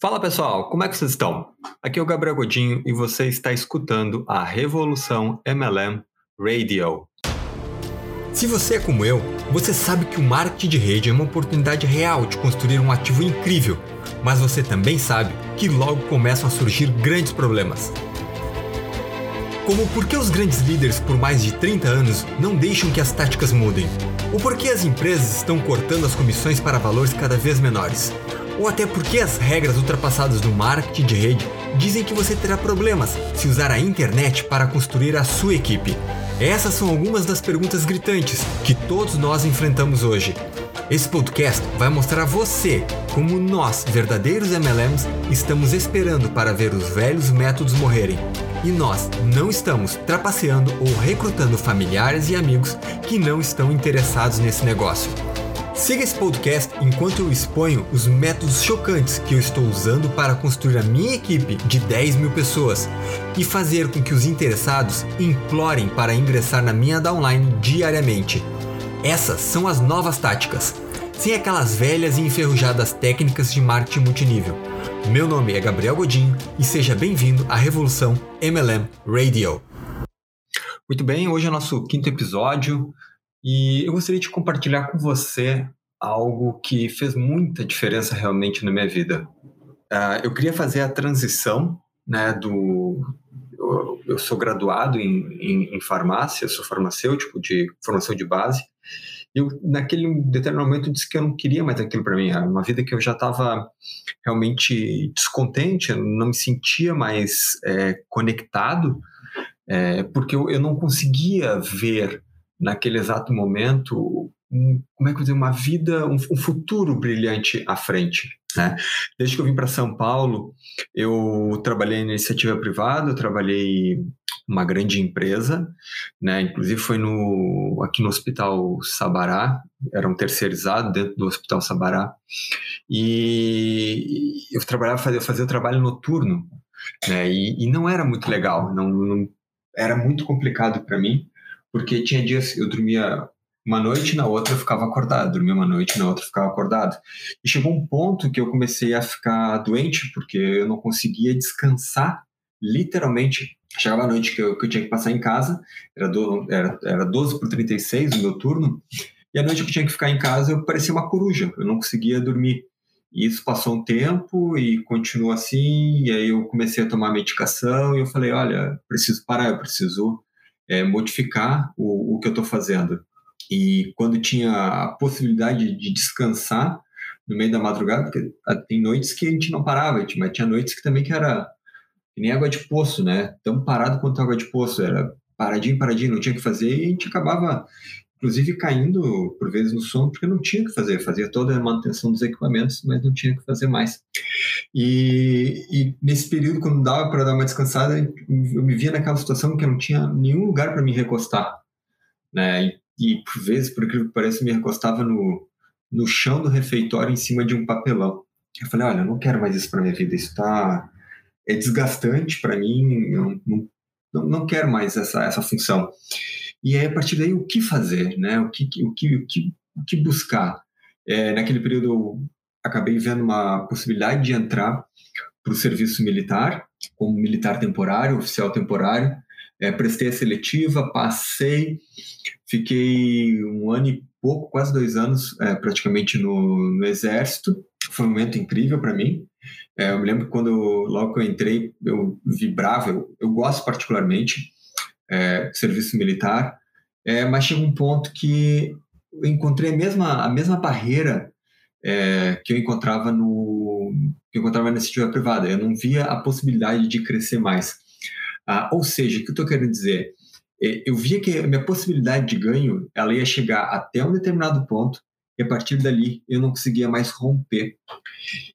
Fala pessoal, como é que vocês estão? Aqui é o Gabriel Godinho e você está escutando a Revolução MLM Radio. Se você é como eu, você sabe que o marketing de rede é uma oportunidade real de construir um ativo incrível, mas você também sabe que logo começam a surgir grandes problemas. Como por que os grandes líderes por mais de 30 anos não deixam que as táticas mudem? Ou por que as empresas estão cortando as comissões para valores cada vez menores? Ou até porque as regras ultrapassadas do marketing de rede dizem que você terá problemas se usar a internet para construir a sua equipe. Essas são algumas das perguntas gritantes que todos nós enfrentamos hoje. Esse podcast vai mostrar a você como nós, verdadeiros MLMs, estamos esperando para ver os velhos métodos morrerem. E nós não estamos trapaceando ou recrutando familiares e amigos que não estão interessados nesse negócio. Siga esse podcast enquanto eu exponho os métodos chocantes que eu estou usando para construir a minha equipe de 10 mil pessoas e fazer com que os interessados implorem para ingressar na minha downline diariamente. Essas são as novas táticas, sem aquelas velhas e enferrujadas técnicas de marketing multinível. Meu nome é Gabriel Godinho e seja bem-vindo à Revolução MLM Radio. Muito bem, hoje é o nosso quinto episódio. E eu gostaria de compartilhar com você algo que fez muita diferença realmente na minha vida. Uh, eu queria fazer a transição né, do. Eu, eu sou graduado em, em, em, farmácia, sou farmacêutico de formação de base. Eu, naquele determinado momento, disse que eu não queria mais aquilo para mim. Era uma vida que eu já estava realmente descontente, não me sentia mais é, conectado, é, porque eu, eu não conseguia ver naquele exato momento, um, como é que eu dizer, uma vida, um, um futuro brilhante à frente. Né? Desde que eu vim para São Paulo, eu trabalhei em iniciativa privada, eu trabalhei uma grande empresa, né? Inclusive foi no aqui no Hospital Sabará, era um terceirizado dentro do Hospital Sabará, e eu trabalhava fazia, fazia trabalho noturno, né? E, e não era muito legal, não, não era muito complicado para mim porque tinha dias eu dormia uma noite, na outra eu ficava acordado, dormia uma noite, na outra eu ficava acordado. E chegou um ponto que eu comecei a ficar doente, porque eu não conseguia descansar, literalmente. Chegava a noite que eu, que eu tinha que passar em casa, era, do, era, era 12 por 36 o meu turno, e a noite que eu tinha que ficar em casa eu parecia uma coruja, eu não conseguia dormir. E isso passou um tempo e continuou assim, e aí eu comecei a tomar medicação e eu falei, olha, preciso parar, eu preciso é, modificar o, o que eu estou fazendo. E quando tinha a possibilidade de descansar no meio da madrugada, porque tem noites que a gente não parava, mas tinha noites que também que era que nem água de poço, né? Tão parado quanto água de poço, era paradinho, paradinho, não tinha que fazer e a gente acabava inclusive caindo por vezes no sono porque não tinha que fazer, fazia toda a manutenção dos equipamentos, mas não tinha que fazer mais. E, e nesse período, quando dava para dar uma descansada, eu me via naquela situação que eu não tinha nenhum lugar para me recostar, né? E, e, por vezes, por incrível que pareça, me recostava no, no chão do refeitório em cima de um papelão. Eu falei, olha, eu não quero mais isso para minha vida, isso tá é desgastante para mim, eu não, não, não quero mais essa, essa função. E aí, a partir daí, o que fazer, né? O que, o que, o que, o que buscar? É, naquele período, eu acabei vendo uma possibilidade de entrar para o serviço militar, como militar temporário, oficial temporário. É, prestei a seletiva, passei, fiquei um ano e pouco, quase dois anos, é, praticamente no, no, Exército. Foi um momento incrível para mim. É, eu me lembro quando, logo que eu entrei, eu vibrava, eu, eu gosto particularmente é, serviço militar, é, mas chega um ponto que eu encontrei a mesma, a mesma barreira é, que eu encontrava no que eu encontrava na iniciativa privada. Eu não via a possibilidade de crescer mais. Ah, ou seja, o que eu estou querendo dizer? É, eu via que a minha possibilidade de ganho ela ia chegar até um determinado ponto e a partir dali eu não conseguia mais romper.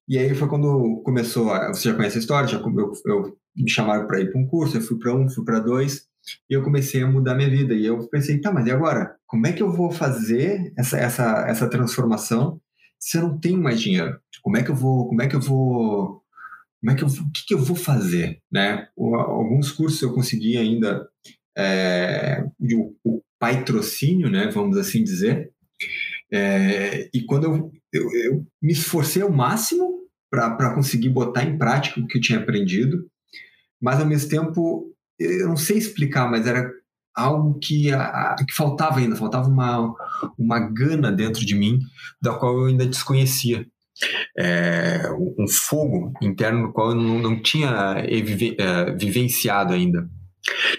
E aí foi quando começou, a, você já conhece a história, já eu, eu me chamaram para ir para um curso, eu fui para um, fui para dois, e eu comecei a mudar minha vida. E eu pensei, tá, mas e agora? Como é que eu vou fazer essa, essa, essa transformação se eu não tenho mais dinheiro? Como é que eu vou, como é que eu vou, como é que eu, o que, que eu vou fazer, né? Alguns cursos eu consegui ainda é, o, o patrocínio, né, vamos assim dizer. É, e quando eu, eu, eu, me esforcei ao máximo para conseguir botar em prática o que eu tinha aprendido, mas ao mesmo tempo, eu não sei explicar, mas era algo que, a, que faltava ainda, faltava uma, uma gana dentro de mim, da qual eu ainda desconhecia. É, um fogo interno no qual eu não, não tinha é, vivenciado ainda.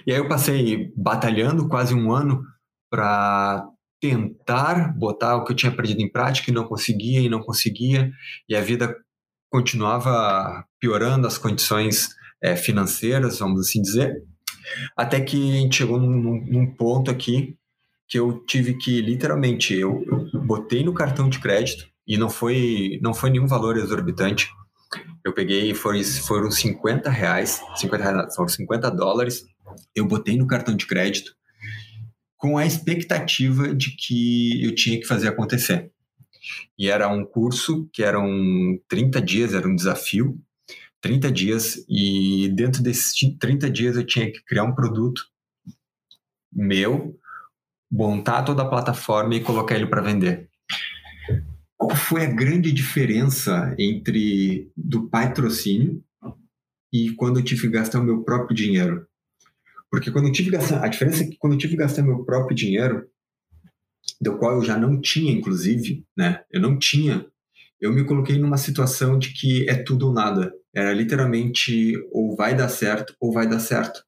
E aí eu passei batalhando quase um ano para tentar botar o que eu tinha aprendido em prática e não conseguia e não conseguia, e a vida continuava piorando as condições é, financeiras, vamos assim dizer, até que a gente chegou num, num ponto aqui que eu tive que literalmente eu, eu, botei no cartão de crédito e não foi não foi nenhum valor exorbitante. Eu peguei foi, foram 50 reais, 50 reais, foram 50 dólares. Eu botei no cartão de crédito com a expectativa de que eu tinha que fazer acontecer. E era um curso que eram 30 dias, era um desafio 30 dias e dentro desses 30 dias eu tinha que criar um produto meu, montar toda a plataforma e colocar ele para vender. Qual foi a grande diferença entre do patrocínio e quando eu tive que gastar o meu próprio dinheiro? Porque quando eu tive que gastar, a diferença é que quando eu tive que gastar meu próprio dinheiro, do qual eu já não tinha, inclusive, né? Eu não tinha. Eu me coloquei numa situação de que é tudo ou nada. Era literalmente ou vai dar certo ou vai dar certo.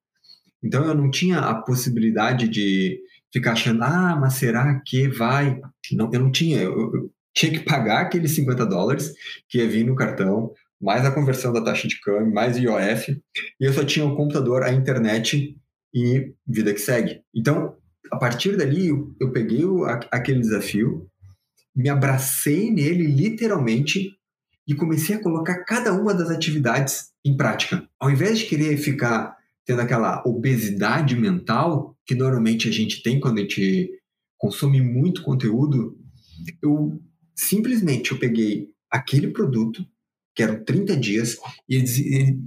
Então eu não tinha a possibilidade de ficar achando, ah, mas será que vai? Não, eu não tinha. Eu, eu tinha que pagar aqueles 50 dólares que ia vir no cartão, mais a conversão da taxa de câmbio, mais IOF, e eu só tinha o computador, a internet e vida que segue. Então, a partir dali, eu, eu peguei o, aquele desafio, me abracei nele literalmente e comecei a colocar cada uma das atividades em prática. Ao invés de querer ficar tendo aquela obesidade mental que normalmente a gente tem quando a gente consome muito conteúdo, eu simplesmente eu peguei aquele produto que eram 30 dias e,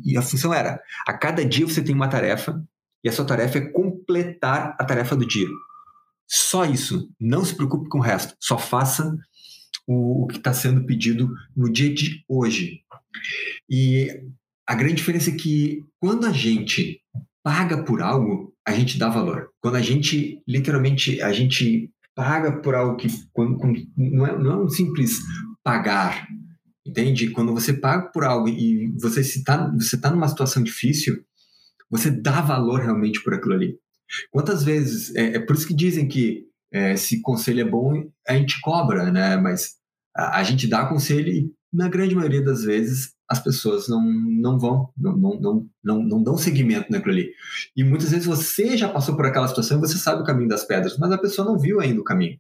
e a função era a cada dia você tem uma tarefa e a sua tarefa é completar a tarefa do dia. Só isso. Não se preocupe com o resto. Só faça o, o que está sendo pedido no dia de hoje. E a grande diferença é que quando a gente paga por algo, a gente dá valor. Quando a gente, literalmente, a gente paga por algo que quando, não, é, não é um simples pagar, entende? Quando você paga por algo e você está você tá numa situação difícil, você dá valor realmente por aquilo ali. Quantas vezes, é, é por isso que dizem que é, se conselho é bom, a gente cobra, né? Mas a, gente dá conselho e, na grande maioria das vezes, as pessoas não, não vão, não, não, não, não, não dão seguimento naquilo ali. E muitas vezes você já passou por aquela situação e você sabe o caminho das pedras, mas a pessoa não viu ainda o caminho.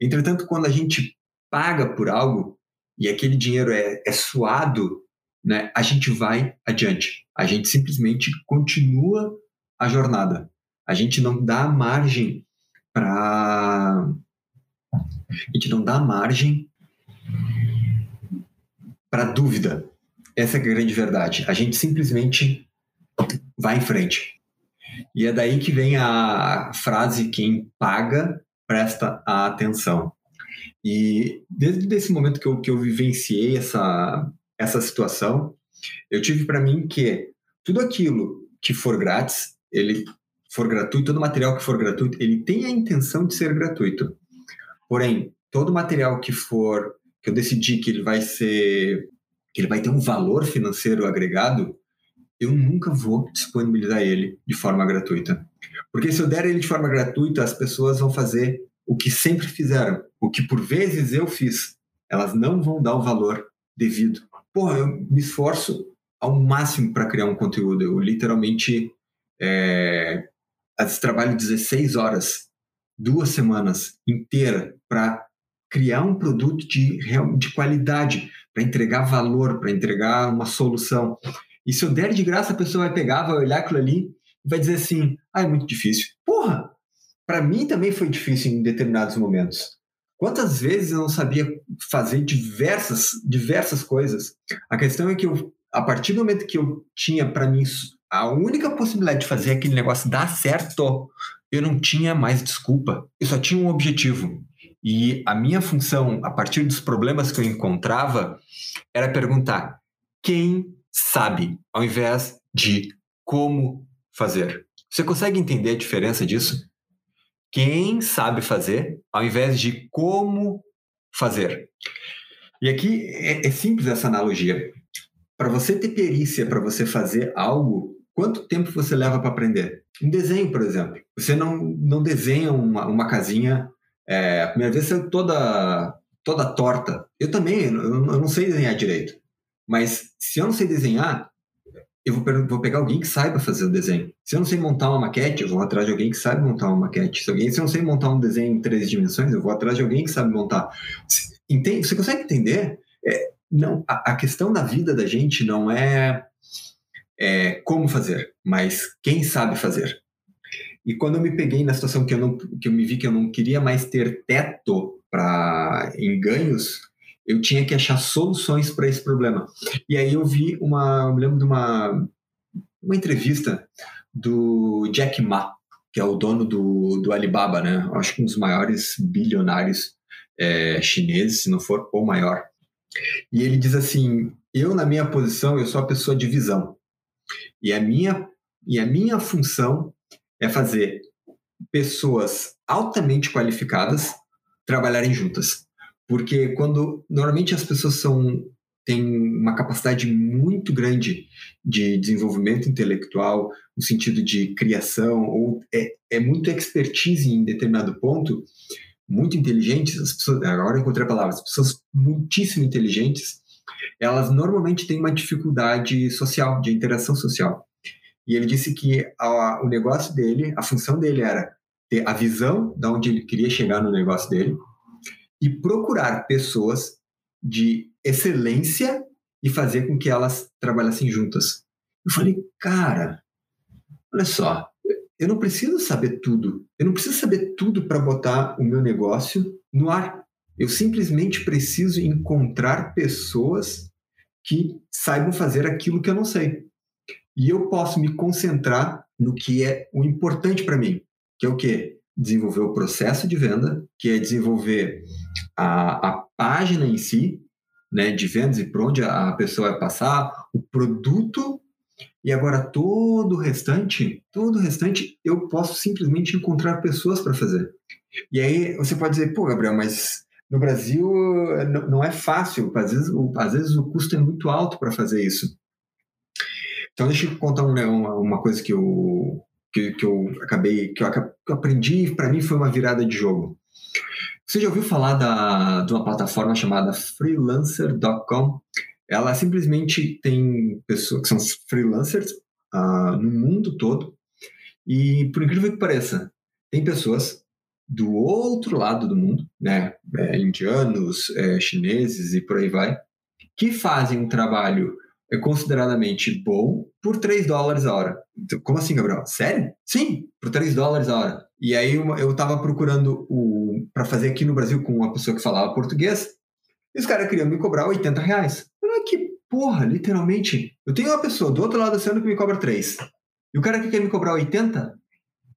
Entretanto, quando a gente paga por algo e aquele dinheiro é, é suado, né, a gente vai adiante. A gente simplesmente continua a jornada. A gente não dá margem para. A gente não dá margem para dúvida. Essa é a grande verdade. A gente simplesmente vai em frente. E é daí que vem a frase: quem paga, presta atenção. E desde esse momento que eu, que eu vivenciei essa, essa situação, eu tive para mim que tudo aquilo que for grátis, ele for gratuito, todo material que for gratuito, ele tem a intenção de ser gratuito. Porém, todo material que for que eu decidi que ele vai ser que ele vai ter um valor financeiro agregado, eu nunca vou disponibilizar ele de forma gratuita. Porque se eu der ele de forma gratuita, as pessoas vão fazer o que sempre fizeram, o que por vezes eu fiz. Elas não vão dar o valor devido. Porra, eu me esforço ao máximo para criar um conteúdo. Eu literalmente é, trabalho 16 horas, duas semanas inteira para criar um produto de, de qualidade, para entregar valor, para entregar uma solução. E se eu der de graça, a pessoa vai pegar, vai olhar aquilo ali e vai dizer assim: ah, é muito difícil. Porra! Para mim também foi difícil em determinados momentos. Quantas vezes eu não sabia fazer diversas, diversas coisas? A questão é que eu, a partir do momento que eu tinha para mim a única possibilidade de fazer aquele negócio dar certo, eu não tinha mais desculpa. Eu só tinha um objetivo. E a minha função, a partir dos problemas que eu encontrava, era perguntar quem sabe, ao invés de como fazer. Você consegue entender a diferença disso? Quem sabe fazer, ao invés de como fazer. E aqui é, é simples essa analogia. Para você ter perícia, para você fazer algo, quanto tempo você leva para aprender? Um desenho, por exemplo. Você não, não desenha uma, uma casinha, é, a primeira vez saiu toda, toda torta. Eu também, eu, eu não sei desenhar direito. Mas se eu não sei desenhar, eu vou, vou, pegar alguém que saiba fazer o desenho. Se eu não sei montar uma maquete, eu vou atrás de alguém que sabe montar uma maquete. Se, alguém, se eu não sei montar um desenho em três dimensões, eu vou atrás de alguém que sabe montar. Entende? Você consegue entender? É, não, a, a, questão da vida da gente não é, é, como fazer, mas quem sabe fazer. E quando eu me peguei na situação que eu, não, que eu me vi que eu não queria mais ter teto para em ganhos, eu tinha que achar soluções para esse problema. E aí eu vi uma, eu me lembro de uma, uma entrevista do Jack Ma, que é o dono do, do Alibaba, né? Acho que um dos maiores bilionários é, chineses, se não for o maior. E ele diz assim: eu na minha posição eu sou a pessoa de visão e a minha e a minha função é fazer pessoas altamente qualificadas trabalharem juntas, porque quando normalmente as pessoas são têm uma capacidade muito grande de desenvolvimento intelectual, no sentido de criação, ou é, é muito expertise em determinado ponto, muito inteligentes, as pessoas, agora eu encontrei a palavra, as pessoas muitíssimo inteligentes, elas normalmente têm uma dificuldade social, de interação social. E ele disse que a, o negócio dele, a função dele era ter a visão de onde ele queria chegar no negócio dele e procurar pessoas de excelência e fazer com que elas trabalhassem juntas. Eu falei, cara, olha só, eu não preciso saber tudo. Eu não preciso saber tudo para botar o meu negócio no ar. Eu simplesmente preciso encontrar pessoas que saibam fazer aquilo que eu não sei. E eu posso me concentrar no que é o importante para mim, que é o quê? Desenvolver o processo de venda, que é desenvolver a, a página em si, né, de vendas e para onde a pessoa vai passar, o produto e agora todo o restante, todo o restante eu posso simplesmente encontrar pessoas para fazer. E aí você pode dizer, pô, Gabriel, mas no Brasil não é fácil, às vezes, às vezes o custo é muito alto para fazer isso. Então deixa eu contar uma, uma coisa que eu, que, que eu acabei, que eu, que eu aprendi, para mim foi uma virada de jogo. Você já ouviu falar da, de uma plataforma chamada freelancer.com? Ela simplesmente tem pessoas que são freelancers uh, no mundo todo e, por incrível que pareça, tem pessoas do outro lado do mundo, né, é, indianos, é, chineses e por aí vai, que fazem um trabalho é, consideradamente bom por 3 dólares a hora. Então, como assim, Gabriel? Sério? Sim, por 3 dólares a hora. E aí eu estava procurando o para fazer aqui no Brasil com uma pessoa que falava português, e os caras queriam me cobrar 80 reais. Falei, que porra, literalmente. Eu tenho uma pessoa do outro lado do oceano que me cobra 3. E o cara que quer me cobrar 80,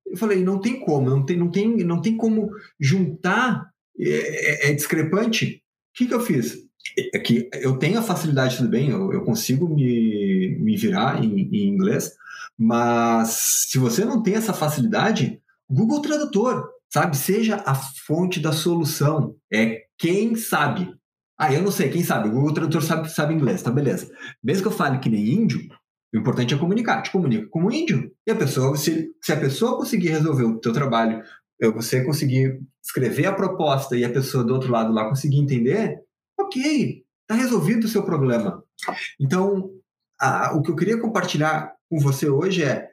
eu falei, não tem como, não tem, não tem, não tem como juntar, é, é, é discrepante. O que, que eu fiz? É que eu tenho a facilidade, tudo bem, eu, eu consigo me, me virar em, em inglês, mas se você não tem essa facilidade, Google Tradutor, sabe? Seja a fonte da solução. É quem sabe. Ah, eu não sei, quem sabe? O Google Tradutor sabe, sabe inglês, tá beleza. Mesmo que eu fale que nem índio, o importante é comunicar. Te comunica como índio. E a pessoa, se, se a pessoa conseguir resolver o teu trabalho, você conseguir escrever a proposta e a pessoa do outro lado lá conseguir entender, ok, tá resolvido o seu problema. Então, a, o que eu queria compartilhar com você hoje é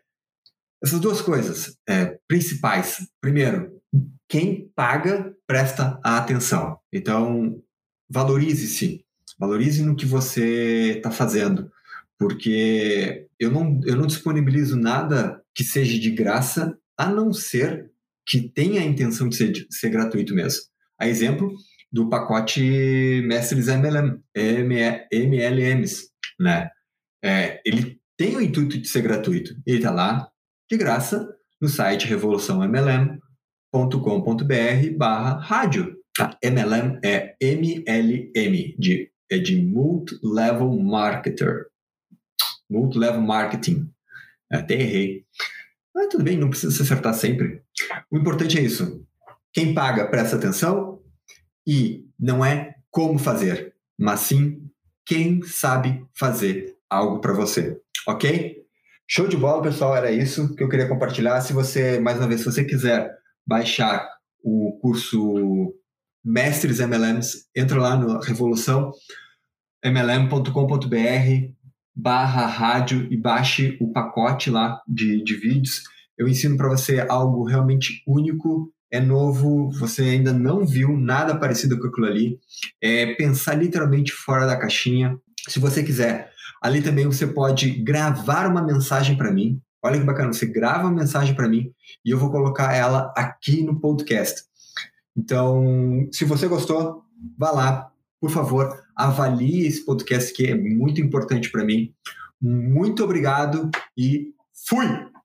essas duas coisas é, principais. Primeiro, quem paga presta atenção. Então, valorize-se, valorize no que você está fazendo, porque eu não, eu não disponibilizo nada que seja de graça, a não ser que tenha a intenção de ser, de ser gratuito mesmo. A exemplo do pacote Mestres MLM, MLMs, né? É, ele tem o intuito de ser gratuito. Ele está lá de graça no site revoluçãomlm.com.br barra rádio. Tá? MLM é MLM, de, é de Multi-Level Marketer. Multi-Level Marketing. Até errei. Mas tudo bem, não precisa se acertar sempre. O importante é isso. Quem paga, presta atenção e não é como fazer, mas sim quem sabe fazer algo para você, ok? Show de bola, pessoal, era isso que eu queria compartilhar. Se você, mais uma vez, se você quiser baixar o curso Mestres MLMs, entra lá no Revolução mlm.com.br barra rádio e baixe o pacote lá de, de vídeos. Eu ensino para você algo realmente único, é novo, você ainda não viu nada parecido com aquilo ali. É pensar literalmente fora da caixinha. Se você quiser, ali também você pode gravar uma mensagem para mim. Olha que bacana, você grava uma mensagem para mim e eu vou colocar ela aqui no podcast. Então, se você gostou, vá lá, por favor, avalie esse podcast que é muito importante para mim. Muito obrigado e fui!